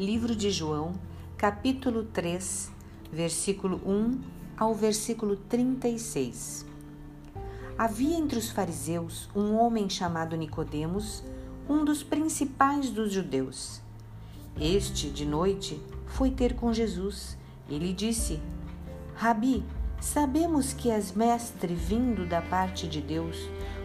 Livro de João, capítulo 3, versículo 1 ao versículo 36. Havia entre os fariseus um homem chamado Nicodemos, um dos principais dos judeus. Este, de noite, foi ter com Jesus e lhe disse: Rabi, sabemos que és mestre vindo da parte de Deus,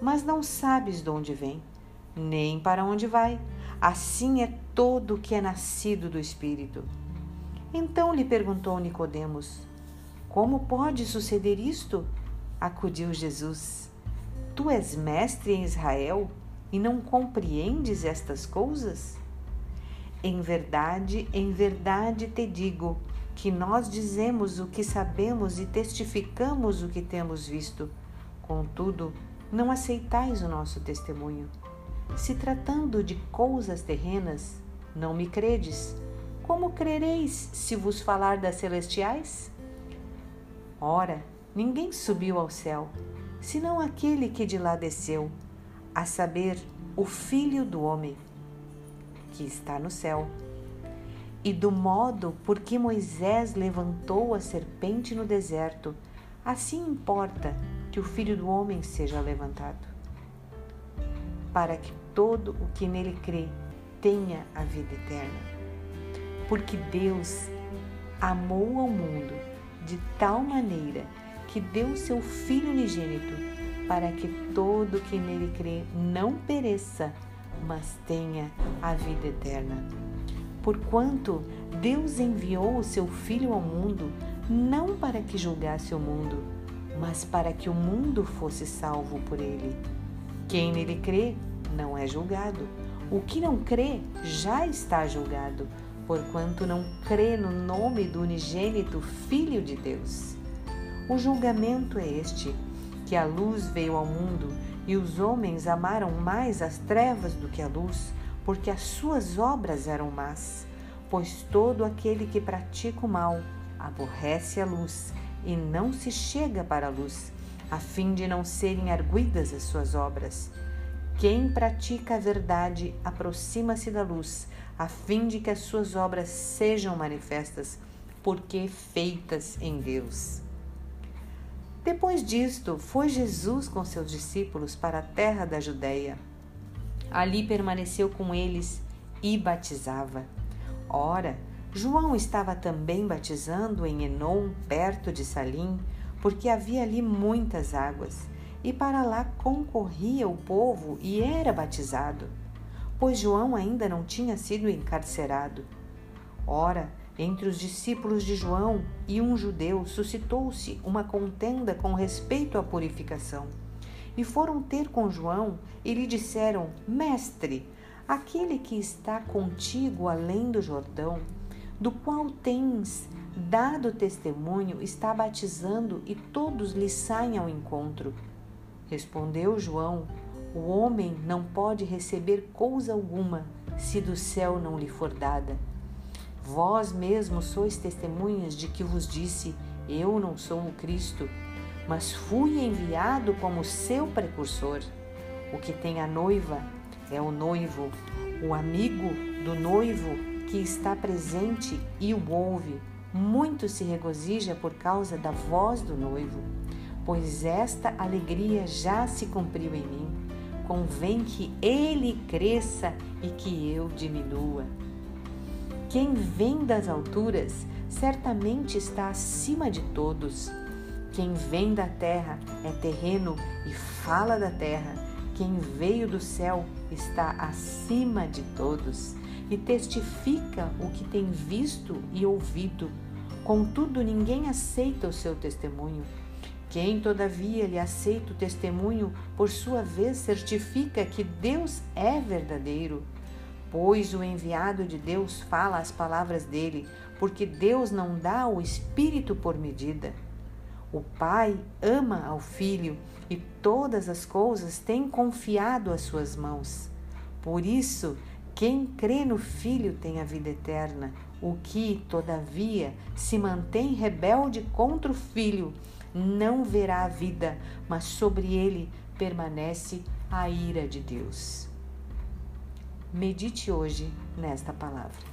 mas não sabes de onde vem, nem para onde vai. Assim é todo o que é nascido do Espírito. Então lhe perguntou Nicodemos: Como pode suceder isto? Acudiu Jesus: Tu és mestre em Israel e não compreendes estas coisas? Em verdade, em verdade te digo que nós dizemos o que sabemos e testificamos o que temos visto. Contudo, não aceitais o nosso testemunho. Se tratando de coisas terrenas, não me credes. Como crereis se vos falar das celestiais? Ora, ninguém subiu ao céu, senão aquele que de lá desceu, a saber, o Filho do Homem, que está no céu. E do modo por que Moisés levantou a serpente no deserto, assim importa que o Filho do Homem seja levantado, para que todo o que nele crê tenha a vida eterna. Porque Deus amou ao mundo de tal maneira que deu seu Filho unigênito, para que todo o que nele crê não pereça, mas tenha a vida eterna. Porquanto Deus enviou o seu Filho ao mundo, não para que julgasse o mundo, mas para que o mundo fosse salvo por ele. Quem nele crê não é julgado. O que não crê já está julgado, porquanto não crê no nome do unigênito Filho de Deus. O julgamento é este: que a luz veio ao mundo e os homens amaram mais as trevas do que a luz, porque as suas obras eram más. Pois todo aquele que pratica o mal aborrece a luz e não se chega para a luz, a fim de não serem arguidas as suas obras. Quem pratica a verdade aproxima-se da luz, a fim de que as suas obras sejam manifestas, porque feitas em Deus. Depois disto, foi Jesus com seus discípulos para a terra da Judéia. Ali permaneceu com eles e batizava. Ora, João estava também batizando em Enom, perto de Salim, porque havia ali muitas águas, e para lá concorria o povo e era batizado, pois João ainda não tinha sido encarcerado. Ora, entre os discípulos de João e um judeu suscitou-se uma contenda com respeito à purificação. E foram ter com João e lhe disseram: Mestre, aquele que está contigo além do Jordão, do qual tens dado testemunho, está batizando e todos lhe saem ao encontro. Respondeu João: O homem não pode receber coisa alguma se do céu não lhe for dada. Vós mesmos sois testemunhas de que vos disse: Eu não sou o Cristo, mas fui enviado como seu precursor. O que tem a noiva é o noivo, o amigo do noivo que está presente e o ouve, muito se regozija por causa da voz do noivo, pois esta alegria já se cumpriu em mim. Convém que ele cresça e que eu diminua. Quem vem das alturas certamente está acima de todos. Quem vem da terra é terreno e fala da terra. Quem veio do céu está acima de todos e testifica o que tem visto e ouvido. Contudo, ninguém aceita o seu testemunho. Quem, todavia, lhe aceita o testemunho, por sua vez certifica que Deus é verdadeiro. Pois o enviado de Deus fala as palavras dele, porque Deus não dá o Espírito por medida. O Pai ama ao Filho e todas as coisas tem confiado às suas mãos. Por isso, quem crê no Filho tem a vida eterna. O que, todavia, se mantém rebelde contra o Filho, não verá a vida, mas sobre ele permanece a ira de Deus. Medite hoje nesta palavra.